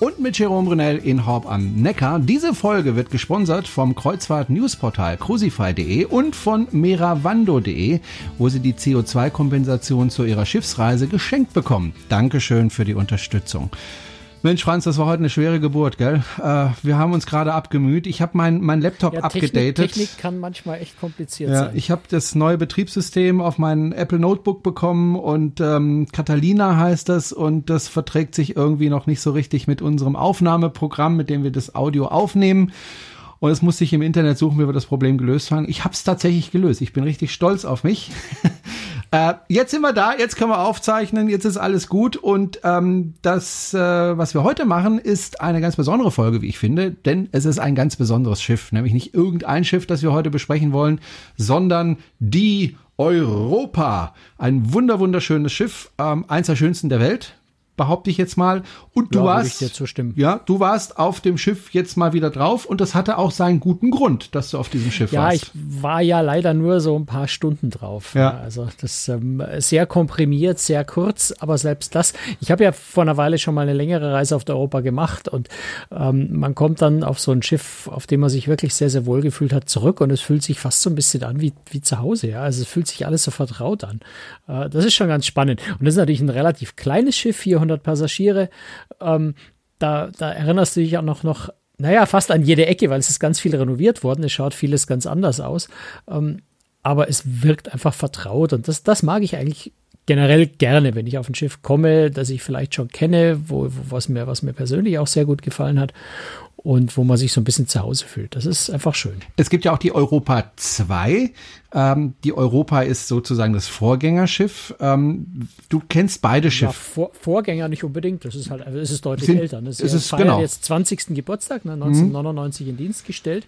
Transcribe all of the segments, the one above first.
Und mit Jerome Brunel in Horb am Neckar. Diese Folge wird gesponsert vom Kreuzfahrt-Newsportal crucify.de und von meravando.de, wo Sie die CO2-Kompensation zu Ihrer Schiffsreise geschenkt bekommen. Dankeschön für die Unterstützung. Mensch, Franz, das war heute eine schwere Geburt, gell? Äh, wir haben uns gerade abgemüht. Ich habe mein, mein Laptop ja, abgedatet. Technik, Technik kann manchmal echt kompliziert ja, sein. Ich habe das neue Betriebssystem auf mein Apple Notebook bekommen und ähm, Catalina heißt das und das verträgt sich irgendwie noch nicht so richtig mit unserem Aufnahmeprogramm, mit dem wir das Audio aufnehmen. Und es musste ich im Internet suchen, wie wir das Problem gelöst haben. Ich habe es tatsächlich gelöst. Ich bin richtig stolz auf mich. äh, jetzt sind wir da, jetzt können wir aufzeichnen, jetzt ist alles gut. Und ähm, das, äh, was wir heute machen, ist eine ganz besondere Folge, wie ich finde, denn es ist ein ganz besonderes Schiff. Nämlich nicht irgendein Schiff, das wir heute besprechen wollen, sondern die Europa. Ein wunder wunderschönes Schiff, ähm, eins der schönsten der Welt, behaupte ich jetzt mal. Und du ja, warst, ja, du warst auf dem Schiff jetzt mal wieder drauf und das hatte auch seinen guten Grund, dass du auf diesem Schiff ja, warst. Ja, ich war ja leider nur so ein paar Stunden drauf. Ja. Also das ähm, sehr komprimiert, sehr kurz, aber selbst das. Ich habe ja vor einer Weile schon mal eine längere Reise auf der Europa gemacht und ähm, man kommt dann auf so ein Schiff, auf dem man sich wirklich sehr, sehr wohl gefühlt hat, zurück und es fühlt sich fast so ein bisschen an wie, wie zu Hause. Ja, also es fühlt sich alles so vertraut an. Äh, das ist schon ganz spannend. Und das ist natürlich ein relativ kleines Schiff, 400 500 Passagiere. Ähm, da, da erinnerst du dich auch noch, noch, naja, fast an jede Ecke, weil es ist ganz viel renoviert worden. Es schaut vieles ganz anders aus. Ähm, aber es wirkt einfach vertraut und das, das mag ich eigentlich generell gerne, wenn ich auf ein Schiff komme, das ich vielleicht schon kenne, wo, wo, was, mir, was mir persönlich auch sehr gut gefallen hat und wo man sich so ein bisschen zu Hause fühlt. Das ist einfach schön. Es gibt ja auch die Europa 2. Ähm, die Europa ist sozusagen das Vorgängerschiff. Ähm, du kennst beide Schiffe. Ja, Vor, Vorgänger nicht unbedingt. Das ist halt, also es ist deutlich Sind, älter. Das ist, ist genau. jetzt 20. Geburtstag, ne, 1999 mhm. in Dienst gestellt.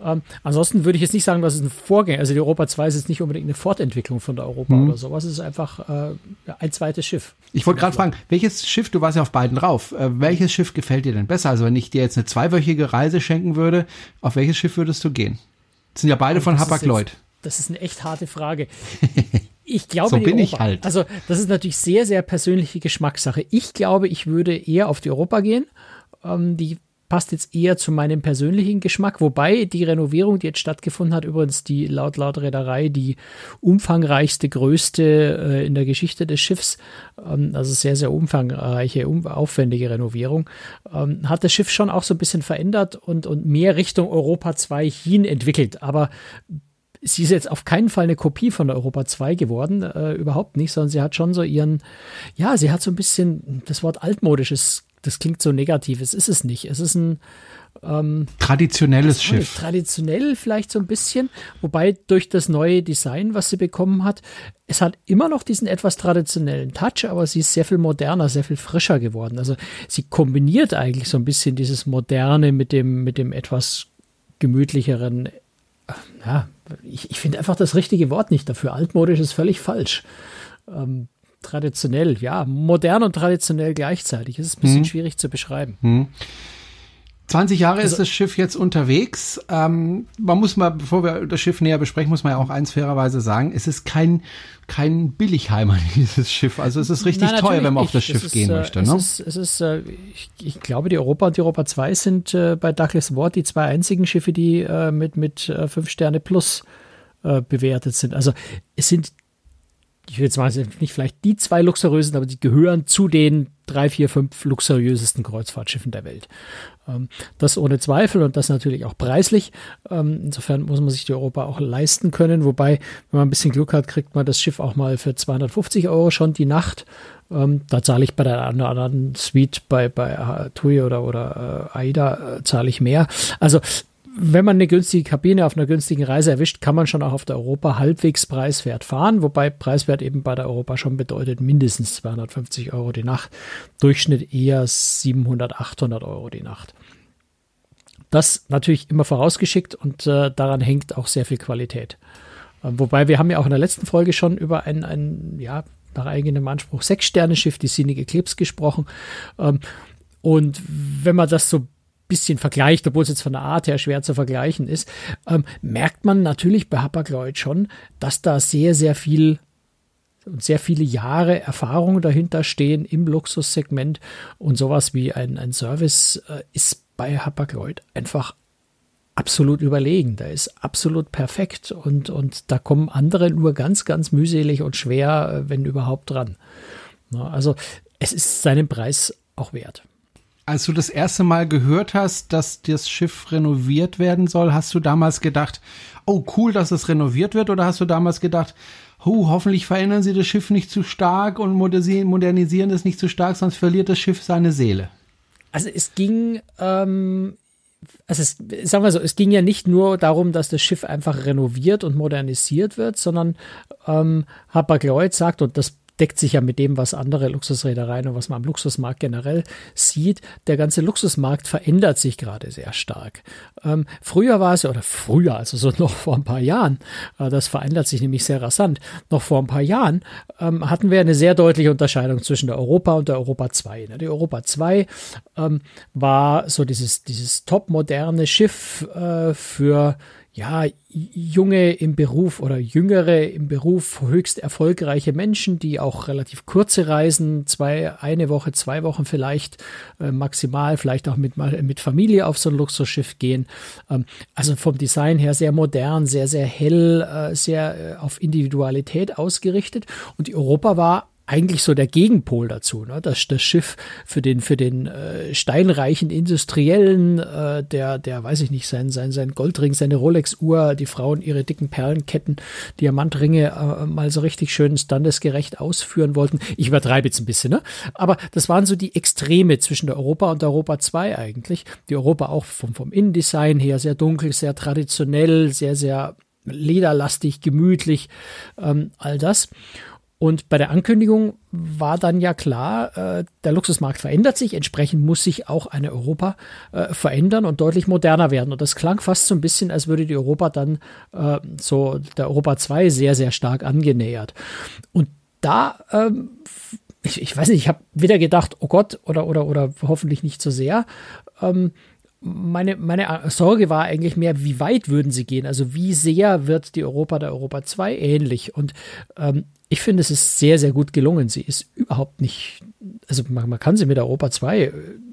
Ähm, ansonsten würde ich jetzt nicht sagen, dass es ein Vorgänger, also die Europa 2 ist jetzt nicht unbedingt eine Fortentwicklung von der Europa mhm. oder sowas. Es ist einfach äh, ein zweites Schiff. Ich wollte gerade fragen, welches Schiff, du warst ja auf beiden drauf, äh, welches Schiff gefällt dir denn besser? Also wenn ich dir jetzt eine zweiwöchige Reise schenken würde, auf welches Schiff würdest du gehen? Das sind ja beide von Hapag-Lloyd. Das ist eine echt harte Frage. Ich glaube, so bin Europa, ich halt. Also, das ist natürlich sehr, sehr persönliche Geschmackssache. Ich glaube, ich würde eher auf die Europa gehen. Ähm, die passt jetzt eher zu meinem persönlichen Geschmack, wobei die Renovierung, die jetzt stattgefunden hat, übrigens die laut laut Reederei die umfangreichste, größte äh, in der Geschichte des Schiffs, ähm, also sehr, sehr umfangreiche, um, aufwendige Renovierung, ähm, hat das Schiff schon auch so ein bisschen verändert und, und mehr Richtung Europa 2 hin entwickelt. Aber sie ist jetzt auf keinen Fall eine Kopie von der Europa 2 geworden, äh, überhaupt nicht, sondern sie hat schon so ihren, ja, sie hat so ein bisschen das Wort altmodisches das klingt so negativ. Es ist es nicht. Es ist ein ähm, traditionelles Schiff. Traditionell vielleicht so ein bisschen, wobei durch das neue Design, was sie bekommen hat, es hat immer noch diesen etwas traditionellen Touch, aber sie ist sehr viel moderner, sehr viel frischer geworden. Also sie kombiniert eigentlich so ein bisschen dieses Moderne mit dem, mit dem etwas gemütlicheren. Ja, ich, ich finde einfach das richtige Wort nicht dafür. Altmodisch ist völlig falsch. Ähm, traditionell, ja, modern und traditionell gleichzeitig. Es ist ein bisschen hm. schwierig zu beschreiben. Hm. 20 Jahre also, ist das Schiff jetzt unterwegs. Ähm, man muss mal, bevor wir das Schiff näher besprechen, muss man ja auch eins fairerweise sagen, es ist kein, kein Billigheimer, dieses Schiff. Also es ist richtig Nein, teuer, wenn man auf das Schiff ist, gehen äh, möchte. Es ne? ist, es ist äh, ich, ich, glaube, die Europa und die Europa 2 sind äh, bei Douglas Ward die zwei einzigen Schiffe, die äh, mit, mit äh, fünf Sterne plus bewertet sind. Also es sind ich will jetzt mal nicht vielleicht die zwei luxuriösen, aber die gehören zu den drei, vier, fünf luxuriösesten Kreuzfahrtschiffen der Welt. Ähm, das ohne Zweifel und das natürlich auch preislich. Ähm, insofern muss man sich die Europa auch leisten können. Wobei, wenn man ein bisschen Glück hat, kriegt man das Schiff auch mal für 250 Euro schon die Nacht. Ähm, da zahle ich bei der anderen Suite bei, bei TUI oder, oder äh, AIDA äh, zahle ich mehr. Also wenn man eine günstige Kabine auf einer günstigen Reise erwischt, kann man schon auch auf der Europa halbwegs preiswert fahren, wobei preiswert eben bei der Europa schon bedeutet mindestens 250 Euro die Nacht, Durchschnitt eher 700, 800 Euro die Nacht. Das natürlich immer vorausgeschickt und äh, daran hängt auch sehr viel Qualität. Äh, wobei wir haben ja auch in der letzten Folge schon über ein, ein ja, nach eigenem Anspruch Sechs-Sterne-Schiff, die Scenic Eclipse gesprochen. Ähm, und wenn man das so bisschen vergleicht, obwohl es jetzt von der Art her schwer zu vergleichen ist, ähm, merkt man natürlich bei Hapag-Lloyd schon, dass da sehr, sehr viel und sehr viele Jahre Erfahrung dahinter stehen im Luxussegment und sowas wie ein, ein Service äh, ist bei Hapag-Lloyd einfach absolut überlegen. Der ist absolut perfekt und, und da kommen andere nur ganz, ganz mühselig und schwer, äh, wenn überhaupt dran. Also es ist seinen Preis auch wert. Als du das erste Mal gehört hast, dass das Schiff renoviert werden soll, hast du damals gedacht, oh cool, dass es renoviert wird, oder hast du damals gedacht, oh, hoffentlich verändern sie das Schiff nicht zu stark und modernisieren, es nicht zu stark, sonst verliert das Schiff seine Seele? Also es ging ähm, also es, sagen wir so, es ging ja nicht nur darum, dass das Schiff einfach renoviert und modernisiert wird, sondern ähm, Hapag-Lloyd sagt, und das deckt sich ja mit dem, was andere Luxusreedereien und was man am Luxusmarkt generell sieht. Der ganze Luxusmarkt verändert sich gerade sehr stark. Ähm, früher war es, oder früher, also so noch vor ein paar Jahren, äh, das verändert sich nämlich sehr rasant, noch vor ein paar Jahren ähm, hatten wir eine sehr deutliche Unterscheidung zwischen der Europa und der Europa 2. Ne? Die Europa 2 ähm, war so dieses, dieses top-moderne Schiff äh, für ja, junge im Beruf oder jüngere im Beruf, höchst erfolgreiche Menschen, die auch relativ kurze Reisen, zwei, eine Woche, zwei Wochen vielleicht äh, maximal, vielleicht auch mit, mit Familie auf so ein Luxusschiff gehen. Ähm, also vom Design her sehr modern, sehr, sehr hell, äh, sehr äh, auf Individualität ausgerichtet. Und Europa war eigentlich so der Gegenpol dazu. Ne? Das, das Schiff für den, für den äh, steinreichen Industriellen, äh, der, der, weiß ich nicht, sein, sein, sein Goldring, seine Rolex-Uhr, die Frauen ihre dicken Perlenketten, Diamantringe äh, mal so richtig schön standesgerecht ausführen wollten. Ich übertreibe jetzt ein bisschen, ne? Aber das waren so die Extreme zwischen der Europa und der Europa 2 eigentlich. Die Europa auch vom, vom Innendesign her sehr dunkel, sehr traditionell, sehr, sehr lederlastig, gemütlich, ähm, all das. Und bei der Ankündigung war dann ja klar, äh, der Luxusmarkt verändert sich, entsprechend muss sich auch eine Europa äh, verändern und deutlich moderner werden. Und das klang fast so ein bisschen, als würde die Europa dann äh, so der Europa 2 sehr, sehr stark angenähert. Und da, ähm, ich, weiß nicht, ich habe wieder gedacht, oh Gott, oder, oder, oder hoffentlich nicht so sehr. Ähm, meine, meine Sorge war eigentlich mehr, wie weit würden sie gehen? Also wie sehr wird die Europa der Europa 2 ähnlich? Und ähm, ich finde, es ist sehr, sehr gut gelungen. Sie ist überhaupt nicht, also man, man kann sie mit Europa 2 äh,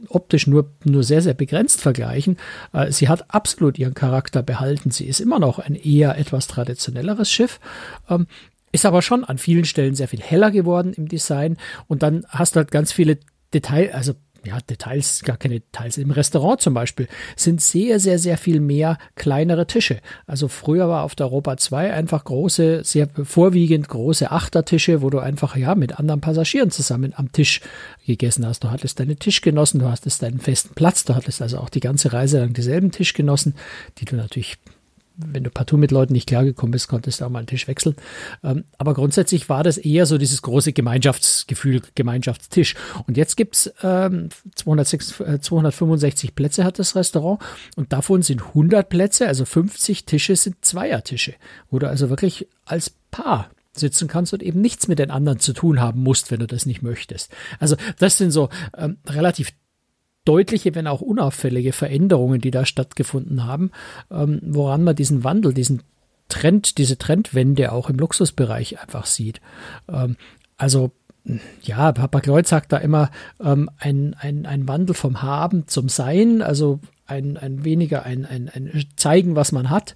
optisch nur, nur sehr, sehr begrenzt vergleichen. Äh, sie hat absolut ihren Charakter behalten. Sie ist immer noch ein eher etwas traditionelleres Schiff. Ähm, ist aber schon an vielen Stellen sehr viel heller geworden im Design. Und dann hast du halt ganz viele Details, also ja, Details, gar keine Details. Im Restaurant zum Beispiel sind sehr, sehr, sehr viel mehr kleinere Tische. Also früher war auf der Europa 2 einfach große, sehr vorwiegend große Achtertische, wo du einfach ja mit anderen Passagieren zusammen am Tisch gegessen hast. Du hattest deine Tischgenossen, du hattest deinen festen Platz, du hattest also auch die ganze Reise lang dieselben Tischgenossen, die du natürlich wenn du partout mit Leuten nicht klargekommen bist, konntest du auch mal einen Tisch wechseln. Ähm, aber grundsätzlich war das eher so dieses große Gemeinschaftsgefühl, Gemeinschaftstisch. Und jetzt gibt's ähm, 206, äh, 265 Plätze hat das Restaurant und davon sind 100 Plätze, also 50 Tische sind Zweiertische, wo du also wirklich als Paar sitzen kannst und eben nichts mit den anderen zu tun haben musst, wenn du das nicht möchtest. Also das sind so ähm, relativ deutliche, wenn auch unauffällige Veränderungen, die da stattgefunden haben, ähm, woran man diesen Wandel, diesen Trend, diese Trendwende auch im Luxusbereich einfach sieht. Ähm, also ja, Papa Kreuz sagt da immer ähm, ein, ein, ein Wandel vom Haben zum Sein, also ein, ein weniger ein, ein, ein Zeigen, was man hat,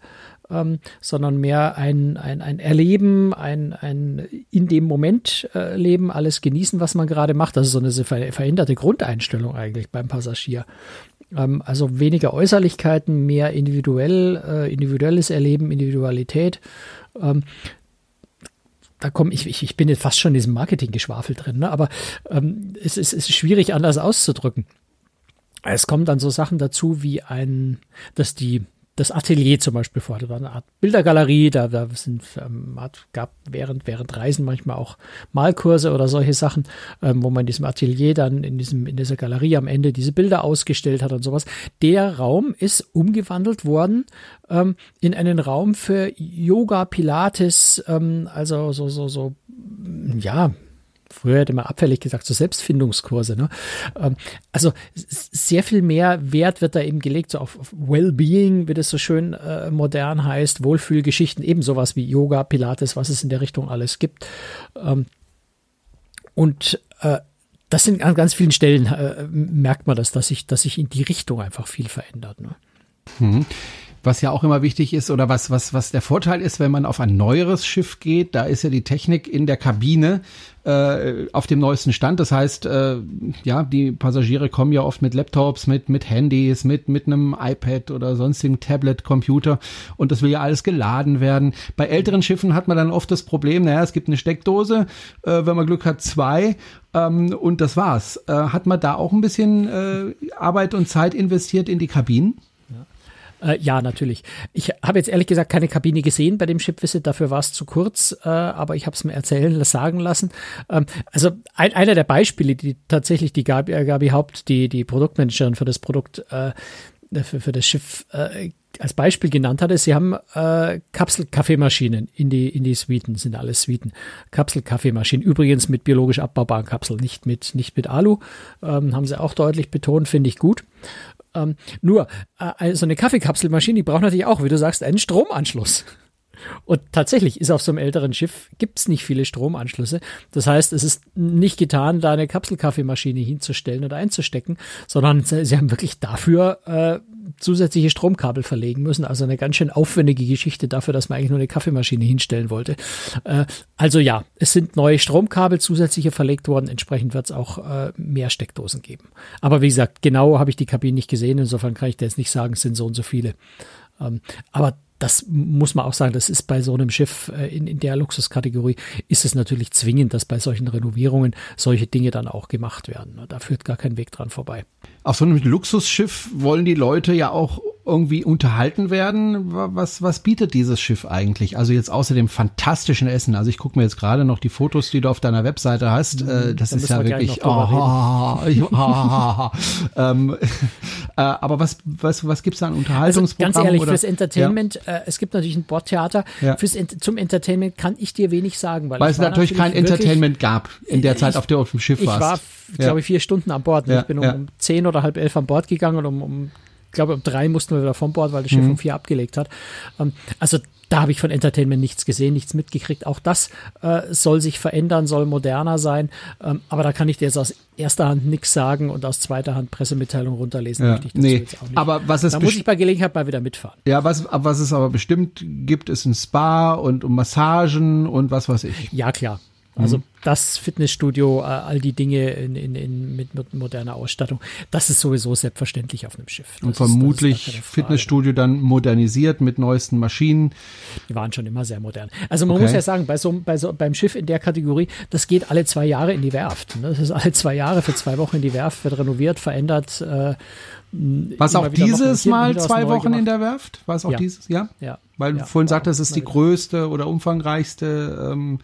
ähm, sondern mehr ein, ein, ein Erleben, ein, ein in dem Moment äh, leben, alles genießen, was man gerade macht. Das ist so eine veränderte Grundeinstellung eigentlich beim Passagier. Ähm, also weniger Äußerlichkeiten, mehr individuell, äh, individuelles Erleben, Individualität. Ähm, da komme ich, ich, ich bin jetzt fast schon in diesem Marketing-Geschwafel drin, ne? aber ähm, es, es ist schwierig anders auszudrücken. Es kommen dann so Sachen dazu wie ein, dass die das Atelier zum Beispiel vor. Das war eine Art Bildergalerie, da, da sind, ähm, hat, gab während, während Reisen manchmal auch Malkurse oder solche Sachen, ähm, wo man in diesem Atelier dann in diesem, in dieser Galerie am Ende diese Bilder ausgestellt hat und sowas. Der Raum ist umgewandelt worden ähm, in einen Raum für Yoga, Pilates, ähm, also so, so, so, ja, früher hätte man abfällig gesagt, so Selbstfindungskurse. Ne? Ähm, also sehr viel mehr Wert wird da eben gelegt, so auf, auf Wellbeing, wie das so schön äh, modern heißt, Wohlfühlgeschichten, eben sowas wie Yoga, Pilates, was es in der Richtung alles gibt. Ähm, und äh, das sind an ganz vielen Stellen äh, merkt man das, dass sich, dass sich in die Richtung einfach viel verändert. Ne? Mhm. Was ja auch immer wichtig ist oder was, was, was der Vorteil ist, wenn man auf ein neueres Schiff geht, da ist ja die Technik in der Kabine äh, auf dem neuesten Stand. Das heißt, äh, ja, die Passagiere kommen ja oft mit Laptops, mit, mit Handys, mit, mit einem iPad oder sonstigen Tablet, Computer und das will ja alles geladen werden. Bei älteren Schiffen hat man dann oft das Problem, naja, es gibt eine Steckdose, äh, wenn man Glück hat, zwei ähm, und das war's. Äh, hat man da auch ein bisschen äh, Arbeit und Zeit investiert in die Kabinen? Äh, ja, natürlich. Ich habe jetzt ehrlich gesagt keine Kabine gesehen bei dem Ship Visit, dafür war es zu kurz, äh, aber ich habe es mir erzählen, sagen lassen. Ähm, also ein, einer der Beispiele, die tatsächlich die Gabi, äh, Gabi Haupt, die, die Produktmanagerin für das Produkt, äh, für, für das Schiff äh, als Beispiel genannt hatte, sie haben äh, Kapselkaffeemaschinen in die, in die Suiten, sind alles Suiten. Kapselkaffeemaschinen, übrigens mit biologisch abbaubaren Kapseln, nicht mit, nicht mit Alu, ähm, haben sie auch deutlich betont, finde ich gut. Ähm, nur, äh, also eine Kaffeekapselmaschine, die braucht natürlich auch, wie du sagst, einen Stromanschluss. Und tatsächlich ist auf so einem älteren Schiff gibt's nicht viele Stromanschlüsse. Das heißt, es ist nicht getan, da eine Kapselkaffeemaschine hinzustellen oder einzustecken, sondern sie haben wirklich dafür äh, zusätzliche Stromkabel verlegen müssen. Also eine ganz schön aufwendige Geschichte dafür, dass man eigentlich nur eine Kaffeemaschine hinstellen wollte. Äh, also ja, es sind neue Stromkabel zusätzliche verlegt worden. Entsprechend wird es auch äh, mehr Steckdosen geben. Aber wie gesagt, genau habe ich die Kabine nicht gesehen. Insofern kann ich dir jetzt nicht sagen, es sind so und so viele. Ähm, aber das muss man auch sagen, das ist bei so einem Schiff äh, in, in der Luxuskategorie, ist es natürlich zwingend, dass bei solchen Renovierungen solche Dinge dann auch gemacht werden. Da führt gar kein Weg dran vorbei. Auf so einem Luxusschiff wollen die Leute ja auch irgendwie unterhalten werden. Was, was bietet dieses Schiff eigentlich? Also jetzt außer dem fantastischen Essen. Also ich gucke mir jetzt gerade noch die Fotos, die du auf deiner Webseite hast. Äh, das da ist ja wirklich. Oh, oh, ähm, äh, aber was, was, was gibt's da an Unterhaltungsprogramm? Also ganz ehrlich, oder? fürs Entertainment, ja. äh, es gibt natürlich ein Bordtheater. Ja. Fürs, zum Entertainment kann ich dir wenig sagen, weil, weil es natürlich, kein Entertainment gab in der Zeit, ich, auf der du auf dem Schiff ich warst. Ich war, ja. glaube ich, vier Stunden an Bord. ich bin um, um zehn oder halb elf an Bord gegangen und um, um ich glaube, um drei mussten wir wieder vom Bord, weil das Schiff mhm. um vier abgelegt hat. Ähm, also da habe ich von Entertainment nichts gesehen, nichts mitgekriegt. Auch das äh, soll sich verändern, soll moderner sein. Ähm, aber da kann ich dir jetzt aus erster Hand nichts sagen und aus zweiter Hand Pressemitteilung runterlesen ja, ich nee, jetzt auch nicht. Aber was es da muss ich bei Gelegenheit mal wieder mitfahren. Ja, was, was es aber bestimmt gibt, ist ein Spa und um Massagen und was weiß ich. Ja, klar. Also mhm. das Fitnessstudio, äh, all die Dinge in, in, in, mit, mit moderner Ausstattung, das ist sowieso selbstverständlich auf einem Schiff. Das und vermutlich ist, Fitnessstudio dann modernisiert mit neuesten Maschinen. Die waren schon immer sehr modern. Also man okay. muss ja sagen, bei so, bei so, beim Schiff in der Kategorie, das geht alle zwei Jahre in die Werft. Ne? Das ist alle zwei Jahre für zwei Wochen in die Werft, wird renoviert, verändert. Äh, was auch dieses Mal zwei Wochen gemacht. in der Werft? War es auch ja. dieses? Ja. Ja. Weil ja, du vorhin sagtest, es ist die größte oder umfangreichste ähm,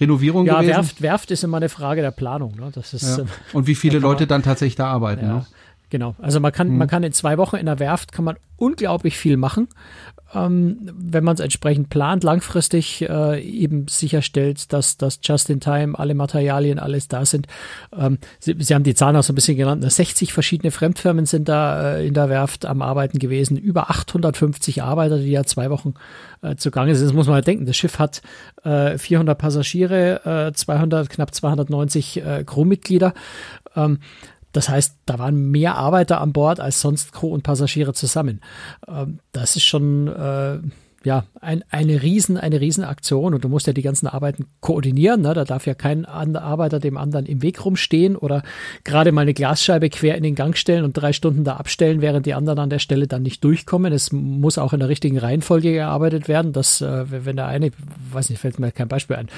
Renovierung ja, gewesen? Ja, Werft, Werft ist immer eine Frage der Planung. Ne? Das ist, ja. Und wie viele Leute dann tatsächlich da arbeiten. Ja. Ne? Genau. Also man kann, hm. man kann in zwei Wochen in der Werft kann man unglaublich viel machen ähm, wenn man es entsprechend plant, langfristig äh, eben sicherstellt, dass das just in time alle Materialien alles da sind. Ähm, Sie, Sie, haben die Zahlen auch so ein bisschen genannt. 60 ne? verschiedene Fremdfirmen sind da äh, in der Werft am Arbeiten gewesen. Über 850 Arbeiter, die ja zwei Wochen äh, zugange sind. Das muss man halt denken. Das Schiff hat äh, 400 Passagiere, 200, äh, knapp 290 äh, Crewmitglieder. Ähm, das heißt, da waren mehr Arbeiter an Bord als sonst Crew und Passagiere zusammen. Ähm, das ist schon äh, ja ein, eine riesen eine Riesenaktion und du musst ja die ganzen Arbeiten koordinieren. Ne? Da darf ja kein Arbeiter dem anderen im Weg rumstehen oder gerade mal eine Glasscheibe quer in den Gang stellen und drei Stunden da abstellen, während die anderen an der Stelle dann nicht durchkommen. Es muss auch in der richtigen Reihenfolge gearbeitet werden. Dass äh, wenn der eine, weiß nicht, fällt mir kein Beispiel ein,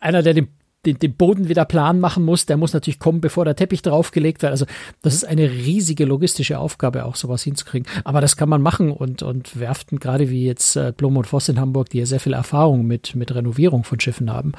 einer, der den den, den Boden wieder plan machen muss, der muss natürlich kommen, bevor der Teppich draufgelegt wird. Also das ist eine riesige logistische Aufgabe, auch sowas hinzukriegen. Aber das kann man machen und, und Werften, gerade wie jetzt äh, Blum und Voss in Hamburg, die ja sehr viel Erfahrung mit, mit Renovierung von Schiffen haben,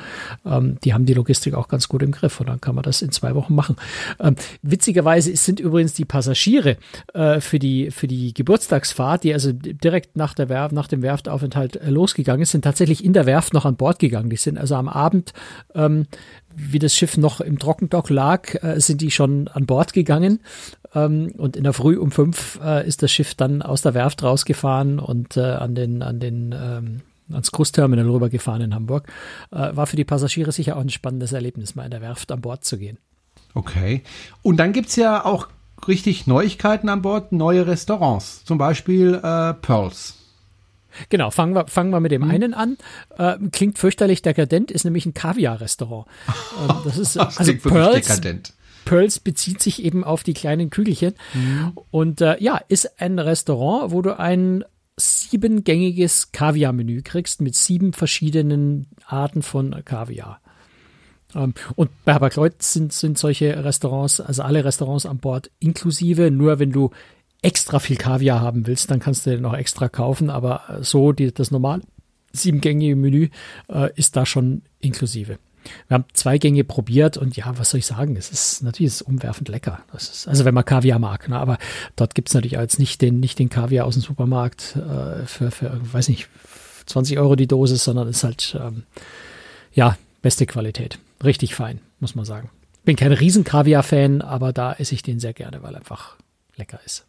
ähm, die haben die Logistik auch ganz gut im Griff und dann kann man das in zwei Wochen machen. Ähm, witzigerweise sind übrigens die Passagiere äh, für, die, für die Geburtstagsfahrt, die also direkt nach, der Werf, nach dem Werftaufenthalt äh, losgegangen ist, sind tatsächlich in der Werft noch an Bord gegangen. Die sind also am Abend ähm, wie das Schiff noch im Trockendock lag, äh, sind die schon an Bord gegangen. Ähm, und in der Früh um fünf äh, ist das Schiff dann aus der Werft rausgefahren und äh, an den, an den ähm, ans Großterminal rübergefahren in Hamburg. Äh, war für die Passagiere sicher auch ein spannendes Erlebnis, mal in der Werft an Bord zu gehen. Okay. Und dann gibt's ja auch richtig Neuigkeiten an Bord, neue Restaurants, zum Beispiel äh, Pearls. Genau, fangen wir, fangen wir mit dem hm. einen an. Äh, klingt fürchterlich dekadent, ist nämlich ein Kaviar-Restaurant. Ähm, das ist das also Pearls, dekadent. Pearls bezieht sich eben auf die kleinen Kügelchen. Mhm. Und äh, ja, ist ein Restaurant, wo du ein siebengängiges Kaviar-Menü kriegst mit sieben verschiedenen Arten von Kaviar. Ähm, und bei Habakleut sind, sind solche Restaurants, also alle Restaurants an Bord inklusive. Nur wenn du extra viel Kaviar haben willst, dann kannst du den noch extra kaufen. Aber so die, das normale siebengängige Menü äh, ist da schon inklusive. Wir haben zwei Gänge probiert und ja, was soll ich sagen? Es ist natürlich ist umwerfend lecker. Ist, also wenn man Kaviar mag, ne? aber dort gibt es natürlich jetzt nicht den, nicht den Kaviar aus dem Supermarkt äh, für, für, weiß nicht, 20 Euro die Dosis, sondern ist halt, ähm, ja, beste Qualität. Richtig fein, muss man sagen. Bin kein riesen Kaviar-Fan, aber da esse ich den sehr gerne, weil er einfach lecker ist.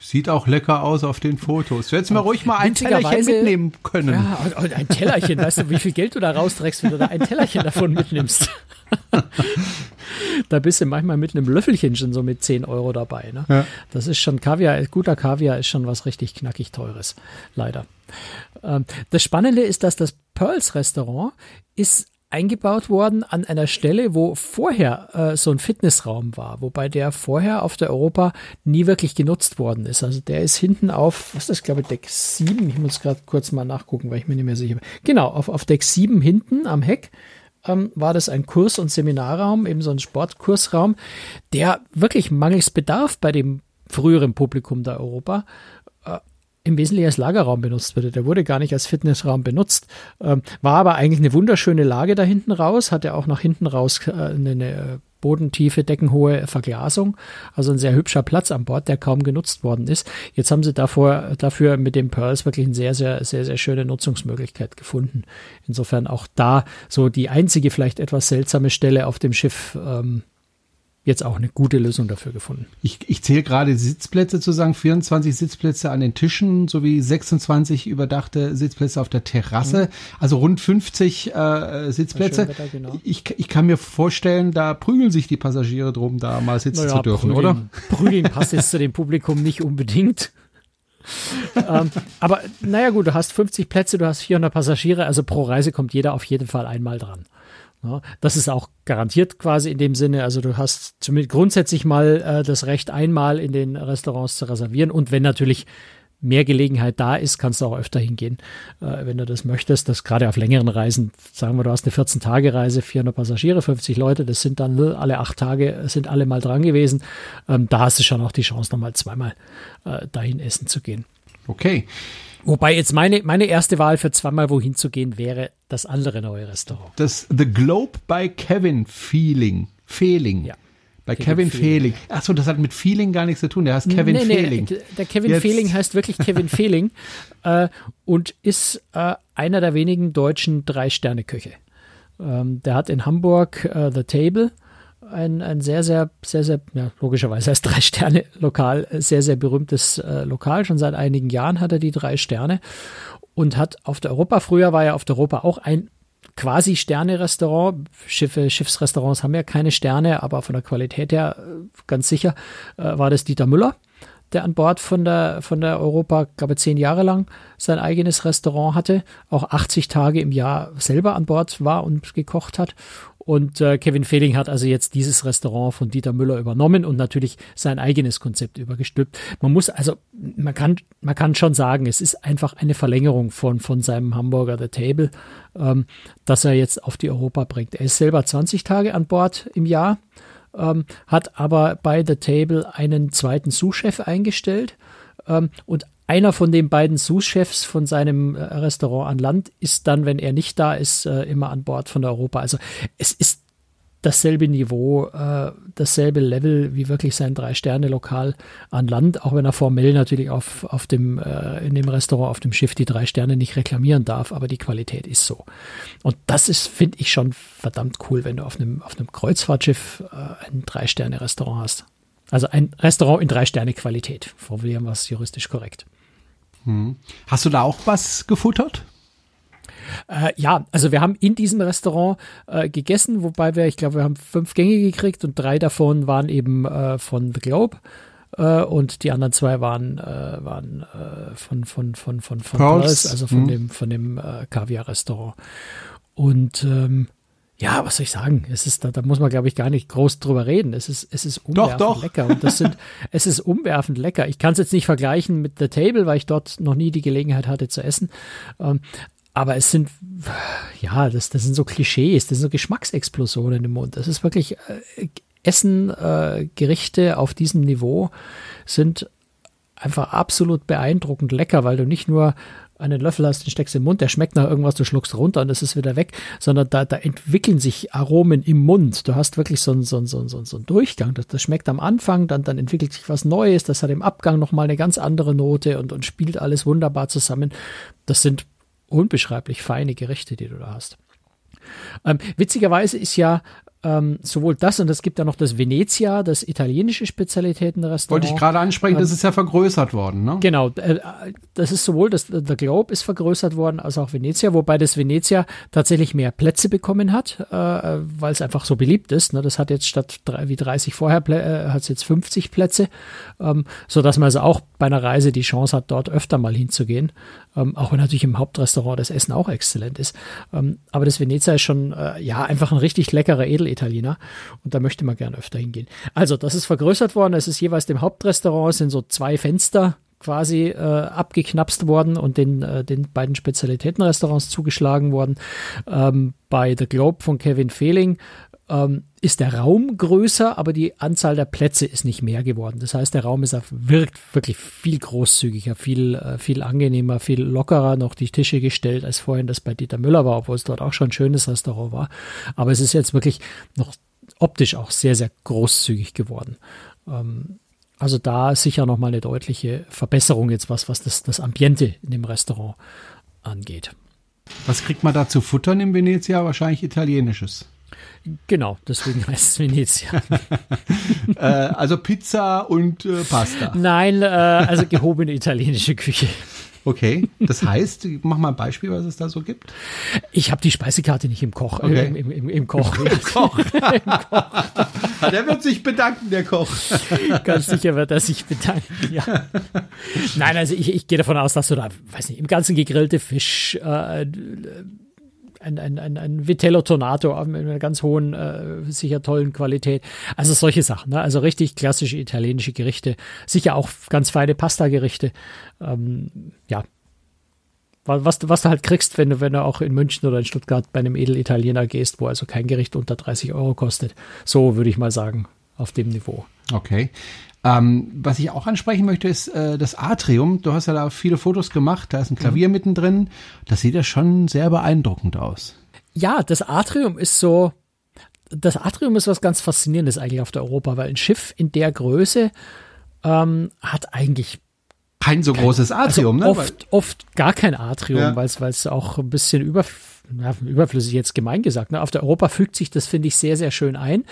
Sieht auch lecker aus auf den Fotos. Du hättest mir ruhig mal ein Tellerchen mitnehmen können. Ja, und ein Tellerchen, weißt du, wie viel Geld du da rausträgst, wenn du da ein Tellerchen davon mitnimmst. da bist du manchmal mit einem Löffelchen schon so mit 10 Euro dabei. Ne? Ja. Das ist schon Kaviar, guter Kaviar ist schon was richtig knackig teures, leider. Ähm, das Spannende ist, dass das Pearls Restaurant ist eingebaut worden an einer Stelle, wo vorher äh, so ein Fitnessraum war, wobei der vorher auf der Europa nie wirklich genutzt worden ist. Also der ist hinten auf, was ist das, glaube ich, Deck 7, ich muss gerade kurz mal nachgucken, weil ich mir nicht mehr sicher bin. Genau, auf, auf Deck 7 hinten am Heck ähm, war das ein Kurs- und Seminarraum, eben so ein Sportkursraum, der wirklich mangels Bedarf bei dem früheren Publikum der Europa im Wesentlichen als Lagerraum benutzt wurde. Der wurde gar nicht als Fitnessraum benutzt, ähm, war aber eigentlich eine wunderschöne Lage da hinten raus, hatte auch nach hinten raus äh, eine, eine bodentiefe, deckenhohe Verglasung. Also ein sehr hübscher Platz an Bord, der kaum genutzt worden ist. Jetzt haben sie davor, dafür mit den Pearls wirklich eine sehr, sehr, sehr, sehr schöne Nutzungsmöglichkeit gefunden. Insofern auch da so die einzige vielleicht etwas seltsame Stelle auf dem Schiff ähm, jetzt auch eine gute Lösung dafür gefunden. Ich, ich zähle gerade Sitzplätze zu sagen, 24 Sitzplätze an den Tischen sowie 26 überdachte Sitzplätze auf der Terrasse, mhm. also rund 50 äh, Sitzplätze. Wetter, genau. ich, ich kann mir vorstellen, da prügeln sich die Passagiere drum, da mal sitzen naja, zu dürfen, prügeln, oder? Prügeln passt jetzt zu dem Publikum nicht unbedingt. ähm, aber naja gut, du hast 50 Plätze, du hast 400 Passagiere, also pro Reise kommt jeder auf jeden Fall einmal dran. Das ist auch garantiert quasi in dem Sinne. Also du hast zumindest grundsätzlich mal äh, das Recht, einmal in den Restaurants zu reservieren. Und wenn natürlich mehr Gelegenheit da ist, kannst du auch öfter hingehen, äh, wenn du das möchtest. Das gerade auf längeren Reisen, sagen wir, du hast eine 14-Tage-Reise, 400 Passagiere, 50 Leute, das sind dann alle acht Tage, sind alle mal dran gewesen. Ähm, da hast du schon auch die Chance, nochmal zweimal äh, dahin essen zu gehen. Okay. Wobei jetzt meine, meine erste Wahl für zweimal wohin zu gehen wäre das andere neue Restaurant. Das The Globe by Kevin Feeling. Fehling. Ja. Bei Kevin, Kevin Fehling. Achso, das hat mit Feeling gar nichts zu tun. Der heißt Kevin nee, Fehling. Nee, der Kevin Jetzt. Fehling heißt wirklich Kevin Fehling äh, und ist äh, einer der wenigen deutschen Drei-Sterne-Köche. Ähm, der hat in Hamburg äh, The Table ein, ein sehr, sehr, sehr, sehr, ja, logischerweise als Drei-Sterne-Lokal, sehr, sehr berühmtes äh, Lokal. Schon seit einigen Jahren hat er die drei Sterne und hat auf der Europa, früher war ja auf der Europa auch ein quasi Sterne-Restaurant. Schiffe, Schiffsrestaurants haben ja keine Sterne, aber von der Qualität her äh, ganz sicher äh, war das Dieter Müller der an Bord von der, von der Europa, glaube zehn Jahre lang sein eigenes Restaurant hatte, auch 80 Tage im Jahr selber an Bord war und gekocht hat. Und äh, Kevin Fehling hat also jetzt dieses Restaurant von Dieter Müller übernommen und natürlich sein eigenes Konzept übergestülpt. Man muss also, man kann, man kann schon sagen, es ist einfach eine Verlängerung von, von seinem Hamburger The Table, ähm, dass er jetzt auf die Europa bringt. Er ist selber 20 Tage an Bord im Jahr ähm, hat aber bei The Table einen zweiten Sous-Chef eingestellt. Ähm, und einer von den beiden Sous-Chefs von seinem äh, Restaurant an Land ist dann, wenn er nicht da ist, äh, immer an Bord von Europa. Also es ist dasselbe Niveau, äh, dasselbe Level wie wirklich sein Drei-Sterne-Lokal an Land, auch wenn er formell natürlich auf, auf dem, in dem Restaurant auf dem Schiff die drei Sterne nicht reklamieren darf, aber die Qualität ist so. Und das ist, finde ich, schon verdammt cool, wenn du auf einem, auf einem Kreuzfahrtschiff ein Drei-Sterne-Restaurant hast. Also ein Restaurant in Drei-Sterne-Qualität. Formulieren wir es juristisch korrekt. Hm. Hast du da auch was gefuttert? Äh, ja, also wir haben in diesem Restaurant äh, gegessen, wobei wir, ich glaube, wir haben fünf Gänge gekriegt und drei davon waren eben äh, von The Globe äh, und die anderen zwei waren, äh, waren äh, von, von, von, von, von Pearls, also von hm. dem, von dem Kaviar-Restaurant. Und ähm, ja, was soll ich sagen? Es ist, da, da muss man, glaube ich, gar nicht groß drüber reden. Es ist, es ist umwerfend doch, doch. lecker. Und das sind, es ist umwerfend lecker. Ich kann es jetzt nicht vergleichen mit The Table, weil ich dort noch nie die Gelegenheit hatte zu essen. Ähm, aber es sind, ja, das, das sind so Klischees, das sind so Geschmacksexplosionen im Mund. Das ist wirklich, äh, Essen, äh, Gerichte auf diesem Niveau sind einfach absolut beeindruckend lecker, weil du nicht nur einen Löffel hast, den steckst im Mund, der schmeckt nach irgendwas, du schluckst runter und es ist wieder weg, sondern da, da entwickeln sich Aromen im Mund. Du hast wirklich so einen, so einen, so einen, so einen Durchgang. Das, das schmeckt am Anfang, dann, dann entwickelt sich was Neues, das hat im Abgang nochmal eine ganz andere Note und, und spielt alles wunderbar zusammen. Das sind unbeschreiblich feine Gerichte, die du da hast. Ähm, witzigerweise ist ja ähm, sowohl das und es gibt ja noch das Venezia, das italienische Spezialitätenrestaurant. Wollte ich gerade ansprechen, ähm, das ist ja vergrößert worden, ne? Genau, äh, das ist sowohl das The Globe ist vergrößert worden als auch Venezia, wobei das Venezia tatsächlich mehr Plätze bekommen hat, äh, weil es einfach so beliebt ist. Ne? Das hat jetzt statt drei, wie 30 vorher äh, hat es jetzt 50 Plätze, ähm, so dass man also auch bei einer Reise die Chance hat, dort öfter mal hinzugehen. Ähm, auch wenn natürlich im Hauptrestaurant das Essen auch exzellent ist. Ähm, aber das Venezia ist schon äh, ja einfach ein richtig leckerer Edelitaliener und da möchte man gerne öfter hingehen. Also das ist vergrößert worden. Es ist jeweils dem Hauptrestaurant sind so zwei Fenster quasi äh, abgeknapst worden und den, äh, den beiden Spezialitätenrestaurants zugeschlagen worden. Ähm, bei The Globe von Kevin Fehling ähm, ist der Raum größer, aber die Anzahl der Plätze ist nicht mehr geworden. Das heißt, der Raum ist wirkt wirklich viel großzügiger, viel, äh, viel angenehmer, viel lockerer noch die Tische gestellt, als vorhin das bei Dieter Müller war, obwohl es dort auch schon ein schönes Restaurant war. Aber es ist jetzt wirklich noch optisch auch sehr, sehr großzügig geworden. Ähm, also da sicher nochmal eine deutliche Verbesserung jetzt was, was das, das Ambiente in dem Restaurant angeht. Was kriegt man da zu futtern im Venezia? Wahrscheinlich italienisches. Genau, deswegen heißt es Venezia. äh, also Pizza und äh, Pasta. Nein, äh, also gehobene italienische Küche. Okay, das heißt, mach mal ein Beispiel, was es da so gibt. Ich habe die Speisekarte nicht im Koch. Äh, okay. Im, im, Im, Koch. Im Koch. Im Koch. der wird sich bedanken, der Koch. Ganz sicher wird er sich bedanken, ja. Nein, also ich, ich gehe davon aus, dass du da, weiß nicht, im ganzen gegrillte Fisch, äh, ein, ein, ein, ein Vitello Tonato mit einer ganz hohen, äh, sicher tollen Qualität. Also solche Sachen, ne? also richtig klassische italienische Gerichte, sicher auch ganz feine Pasta-Gerichte. Ähm, ja, was, was du halt kriegst, wenn du, wenn du auch in München oder in Stuttgart bei einem Edelitaliener gehst, wo also kein Gericht unter 30 Euro kostet. So würde ich mal sagen, auf dem Niveau. Okay. Ähm, was ich auch ansprechen möchte, ist äh, das Atrium. Du hast ja da viele Fotos gemacht, da ist ein Klavier mhm. mittendrin. Das sieht ja schon sehr beeindruckend aus. Ja, das Atrium ist so, das Atrium ist was ganz Faszinierendes eigentlich auf der Europa, weil ein Schiff in der Größe ähm, hat eigentlich kein so großes Atrium, also ne? Oft, oft gar kein Atrium, ja. weil es auch ein bisschen über, ja, überflüssig jetzt gemein gesagt. Ne? Auf der Europa fügt sich das, finde ich, sehr, sehr schön ein.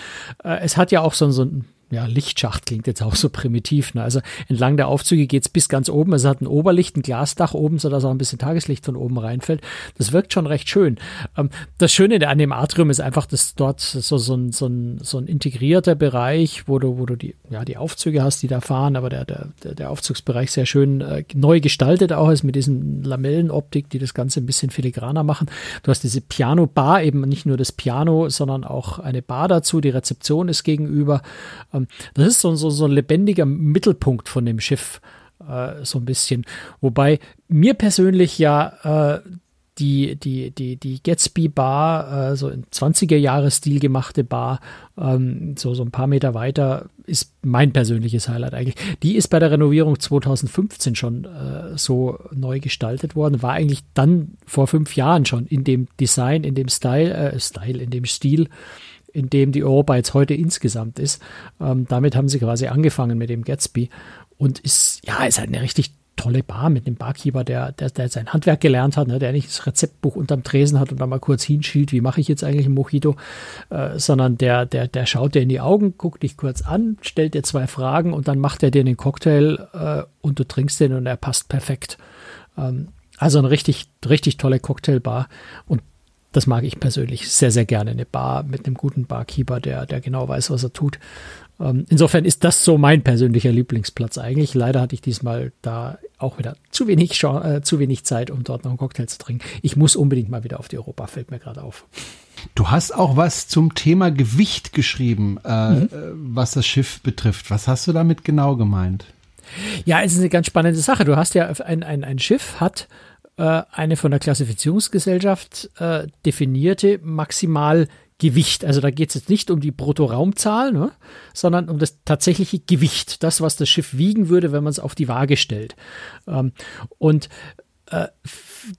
Äh, es hat ja auch so, so ein ja, Lichtschacht klingt jetzt auch so primitiv. Ne? Also entlang der Aufzüge geht's bis ganz oben. Es hat ein Oberlicht, ein Glasdach oben, sodass auch ein bisschen Tageslicht von oben reinfällt. Das wirkt schon recht schön. Ähm, das Schöne an dem Atrium ist einfach, dass dort so, so, ein, so, ein, so ein integrierter Bereich, wo du, wo du die, ja, die Aufzüge hast, die da fahren, aber der, der, der Aufzugsbereich sehr schön äh, neu gestaltet auch ist mit diesen Lamellenoptik, die das Ganze ein bisschen filigraner machen. Du hast diese Piano-Bar, eben nicht nur das Piano, sondern auch eine Bar dazu. Die Rezeption ist gegenüber. Ähm, das ist so, so, so ein lebendiger Mittelpunkt von dem Schiff, äh, so ein bisschen. Wobei mir persönlich ja äh, die, die, die, die Gatsby Bar, äh, so in 20er-Jahre-Stil gemachte Bar, ähm, so, so ein paar Meter weiter, ist mein persönliches Highlight eigentlich. Die ist bei der Renovierung 2015 schon äh, so neu gestaltet worden, war eigentlich dann vor fünf Jahren schon in dem Design, in dem Style, äh, Style, in dem Stil in dem die Europa jetzt heute insgesamt ist. Ähm, damit haben sie quasi angefangen mit dem Gatsby und ist, ja, ist halt eine richtig tolle Bar mit einem Barkeeper, der, der, der sein Handwerk gelernt hat, ne, der nicht das Rezeptbuch unterm Tresen hat und dann mal kurz hinschielt, wie mache ich jetzt eigentlich ein Mojito, äh, sondern der, der, der schaut dir in die Augen, guckt dich kurz an, stellt dir zwei Fragen und dann macht er dir den Cocktail äh, und du trinkst den und er passt perfekt. Ähm, also eine richtig, richtig tolle Cocktailbar und das mag ich persönlich sehr, sehr gerne. Eine Bar mit einem guten Barkeeper, der, der genau weiß, was er tut. Ähm, insofern ist das so mein persönlicher Lieblingsplatz eigentlich. Leider hatte ich diesmal da auch wieder zu wenig, äh, zu wenig Zeit, um dort noch einen Cocktail zu trinken. Ich muss unbedingt mal wieder auf die Europa, fällt mir gerade auf. Du hast auch was zum Thema Gewicht geschrieben, äh, mhm. Äh, was das Schiff betrifft. Was hast du damit genau gemeint? Ja, es ist eine ganz spannende Sache. Du hast ja ein, ein, ein Schiff hat äh, eine von der Klassifizierungsgesellschaft äh, definierte maximal Gewicht. Also da geht es jetzt nicht um die Bruttoraumzahl, ne, sondern um das tatsächliche Gewicht, das, was das Schiff wiegen würde, wenn man es auf die Waage stellt. Ähm, und äh,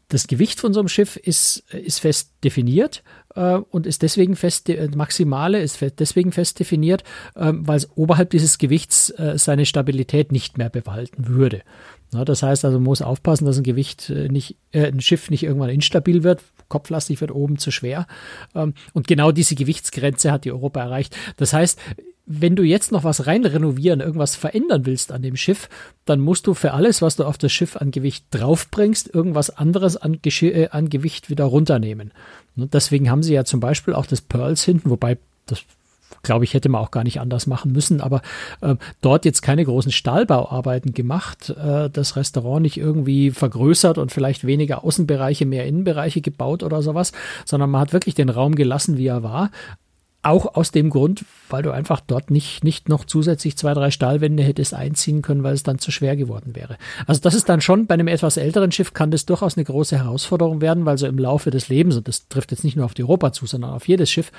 das Gewicht von so einem Schiff ist, ist fest definiert äh, und ist deswegen fest, maximale ist deswegen fest definiert, äh, weil es oberhalb dieses Gewichts seine Stabilität nicht mehr behalten würde. Na, das heißt also, man muss aufpassen, dass ein Gewicht äh, nicht, ein Schiff nicht irgendwann instabil wird, kopflastig wird, oben zu schwer. Ähm, und genau diese Gewichtsgrenze hat die Europa erreicht. Das heißt, wenn du jetzt noch was rein renovieren, irgendwas verändern willst an dem Schiff, dann musst du für alles, was du auf das Schiff an Gewicht draufbringst, irgendwas anderes an, äh, an Gewicht wieder runternehmen. Und deswegen haben sie ja zum Beispiel auch das Pearls hinten, wobei das glaube ich, hätte man auch gar nicht anders machen müssen. Aber äh, dort jetzt keine großen Stahlbauarbeiten gemacht, äh, das Restaurant nicht irgendwie vergrößert und vielleicht weniger Außenbereiche, mehr Innenbereiche gebaut oder sowas, sondern man hat wirklich den Raum gelassen, wie er war. Auch aus dem Grund, weil du einfach dort nicht, nicht noch zusätzlich zwei, drei Stahlwände hättest einziehen können, weil es dann zu schwer geworden wäre. Also das ist dann schon bei einem etwas älteren Schiff kann das durchaus eine große Herausforderung werden, weil so im Laufe des Lebens, und das trifft jetzt nicht nur auf die Europa zu, sondern auf jedes Schiff,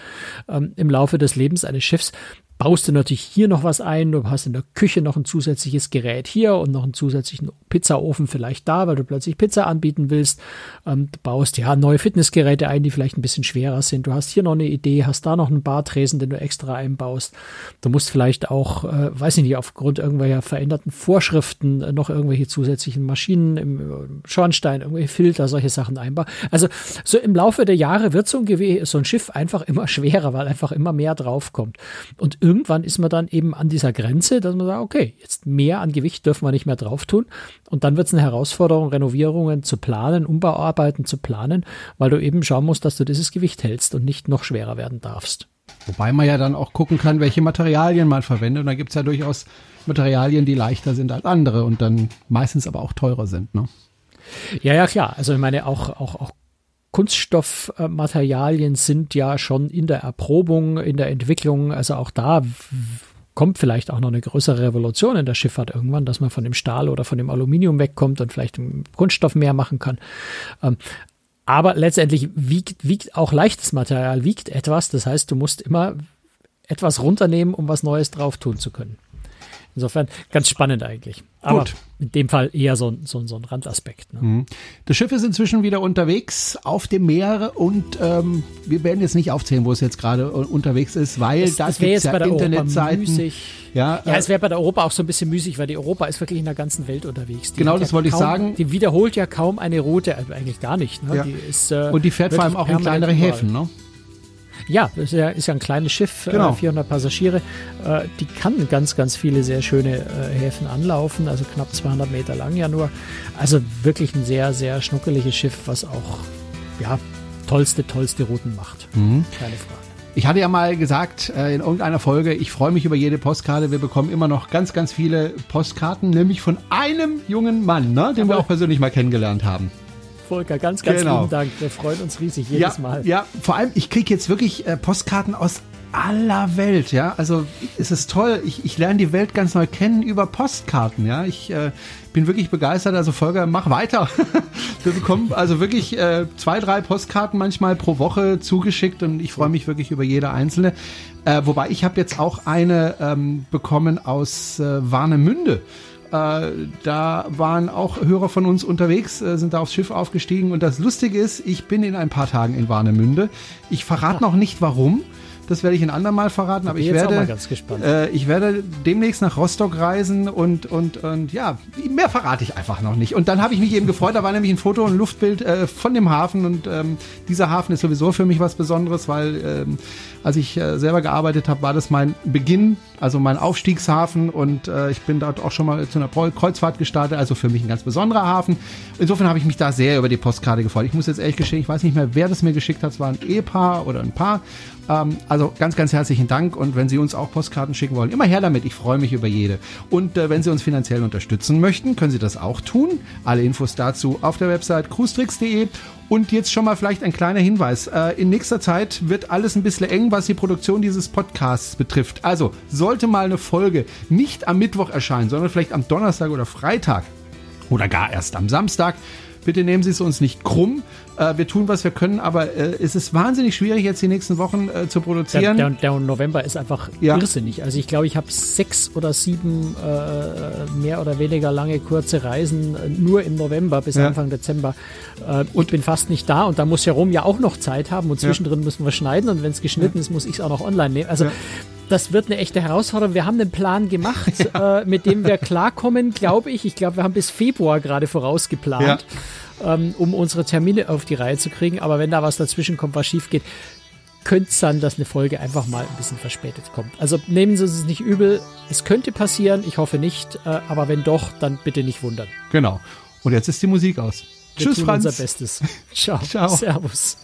ähm, im Laufe des Lebens eines Schiffs baust du natürlich hier noch was ein, du hast in der Küche noch ein zusätzliches Gerät hier und noch einen zusätzlichen Pizzaofen vielleicht da, weil du plötzlich Pizza anbieten willst. Ähm, du baust ja neue Fitnessgeräte ein, die vielleicht ein bisschen schwerer sind. Du hast hier noch eine Idee, hast da noch einen Bartresen, den du extra einbaust. Du musst vielleicht auch, äh, weiß ich nicht, aufgrund irgendwelcher veränderten Vorschriften äh, noch irgendwelche zusätzlichen Maschinen im äh, Schornstein, irgendwelche Filter, solche Sachen einbauen. Also so im Laufe der Jahre wird so ein, so ein Schiff einfach immer schwerer, weil einfach immer mehr draufkommt. Und irgendwann ist man dann eben an dieser Grenze, dass man sagt, okay, jetzt mehr an Gewicht dürfen wir nicht mehr drauf tun. Und dann wird es eine Herausforderung, Renovierungen zu planen, Umbauarbeiten zu planen, weil du eben schauen musst, dass du dieses Gewicht hältst und nicht noch schwerer werden darfst. Wobei man ja dann auch gucken kann, welche Materialien man verwendet. Und da gibt es ja durchaus Materialien, die leichter sind als andere und dann meistens aber auch teurer sind. Ne? Ja, ja, klar. Also ich meine, auch, auch, auch Kunststoffmaterialien sind ja schon in der Erprobung, in der Entwicklung. Also auch da kommt vielleicht auch noch eine größere Revolution in der Schifffahrt irgendwann, dass man von dem Stahl oder von dem Aluminium wegkommt und vielleicht Kunststoff mehr machen kann. Ähm, aber letztendlich wiegt, wiegt auch leichtes Material, wiegt etwas. Das heißt, du musst immer etwas runternehmen, um was Neues drauf tun zu können. Insofern ganz spannend eigentlich. Aber Gut. In dem Fall eher so, so, so ein Randaspekt. Ne? Mhm. Das Schiff ist inzwischen wieder unterwegs auf dem Meer und ähm, wir werden jetzt nicht aufzählen, wo es jetzt gerade unterwegs ist, weil das, das gibt ja Internetseiten. Ja, ja, äh, es wäre bei der Europa auch so ein bisschen müßig, weil die Europa ist wirklich in der ganzen Welt unterwegs. Die genau, das ja wollte kaum, ich sagen. Die wiederholt ja kaum eine Route, also eigentlich gar nicht. Ne? Ja. Die ist, äh, und die fährt vor allem auch in kleinere Häfen. Ne? Ja, das ist ja, ist ja ein kleines Schiff, äh, genau. äh, 400 Passagiere. Äh, die kann ganz, ganz viele sehr schöne äh, Häfen anlaufen, also knapp 200 Meter lang ja nur. Also wirklich ein sehr, sehr schnuckeliges Schiff, was auch, ja, tollste, tollste Routen macht. Mhm. Keine Frage. Ich hatte ja mal gesagt äh, in irgendeiner Folge, ich freue mich über jede Postkarte. Wir bekommen immer noch ganz, ganz viele Postkarten, nämlich von einem jungen Mann, ne, den Aber wir auch persönlich mal kennengelernt haben. Volker, ganz, ganz genau. lieben Dank. Wir freuen uns riesig jedes ja, Mal. Ja, vor allem, ich kriege jetzt wirklich äh, Postkarten aus aller Welt, ja. Also es ist toll. Ich, ich lerne die Welt ganz neu kennen über Postkarten, ja. Ich äh, bin wirklich begeistert. Also Volker, mach weiter. Wir bekommen also wirklich äh, zwei, drei Postkarten manchmal pro Woche zugeschickt und ich freue mich wirklich über jede einzelne. Äh, wobei ich habe jetzt auch eine ähm, bekommen aus äh, Warnemünde. Äh, da waren auch Hörer von uns unterwegs, äh, sind da aufs Schiff aufgestiegen. Und das Lustige ist, ich bin in ein paar Tagen in Warnemünde. Ich verrate noch nicht warum. Das werde ich ein andermal verraten. Aber ich werde, äh, ich werde demnächst nach Rostock reisen und, und, und ja, mehr verrate ich einfach noch nicht. Und dann habe ich mich eben gefreut, da war nämlich ein Foto und ein Luftbild äh, von dem Hafen und ähm, dieser Hafen ist sowieso für mich was Besonderes, weil ähm, als ich äh, selber gearbeitet habe, war das mein Beginn, also mein Aufstiegshafen und äh, ich bin dort auch schon mal zu einer Kreuzfahrt gestartet, also für mich ein ganz besonderer Hafen. Insofern habe ich mich da sehr über die Postkarte gefreut. Ich muss jetzt ehrlich gestehen, ich weiß nicht mehr, wer das mir geschickt hat, es war ein Ehepaar oder ein Paar. Ähm, also ganz, ganz herzlichen Dank und wenn Sie uns auch Postkarten schicken wollen, immer her damit, ich freue mich über jede. Und äh, wenn Sie uns finanziell unterstützen möchten, können Sie das auch tun. Alle Infos dazu auf der Website cruestricks.de und jetzt schon mal vielleicht ein kleiner Hinweis. Äh, in nächster Zeit wird alles ein bisschen eng, was die Produktion dieses Podcasts betrifft. Also sollte mal eine Folge nicht am Mittwoch erscheinen, sondern vielleicht am Donnerstag oder Freitag oder gar erst am Samstag, Bitte nehmen Sie es uns nicht krumm. Äh, wir tun, was wir können, aber äh, es ist wahnsinnig schwierig, jetzt die nächsten Wochen äh, zu produzieren. Der, der, der, November ist einfach ja. irrsinnig. Also ich glaube, ich habe sechs oder sieben äh, mehr oder weniger lange kurze Reisen äh, nur im November bis ja. Anfang Dezember. Äh, und ich bin fast nicht da und da muss Jerome ja auch noch Zeit haben und zwischendrin ja. müssen wir schneiden und wenn es geschnitten ist, muss ich es auch noch online nehmen. Also das wird eine echte Herausforderung. Wir haben einen Plan gemacht, ja. äh, mit dem wir klarkommen, glaube ich. Ich glaube, wir haben bis Februar gerade vorausgeplant, ja. ähm, um unsere Termine auf die Reihe zu kriegen. Aber wenn da was dazwischen kommt, was schief geht, könnte es sein, dass eine Folge einfach mal ein bisschen verspätet kommt. Also nehmen Sie es nicht übel. Es könnte passieren, ich hoffe nicht. Äh, aber wenn doch, dann bitte nicht wundern. Genau. Und jetzt ist die Musik aus. Wir Tschüss, tun Franz. unser Bestes. Ciao. Ciao. Servus.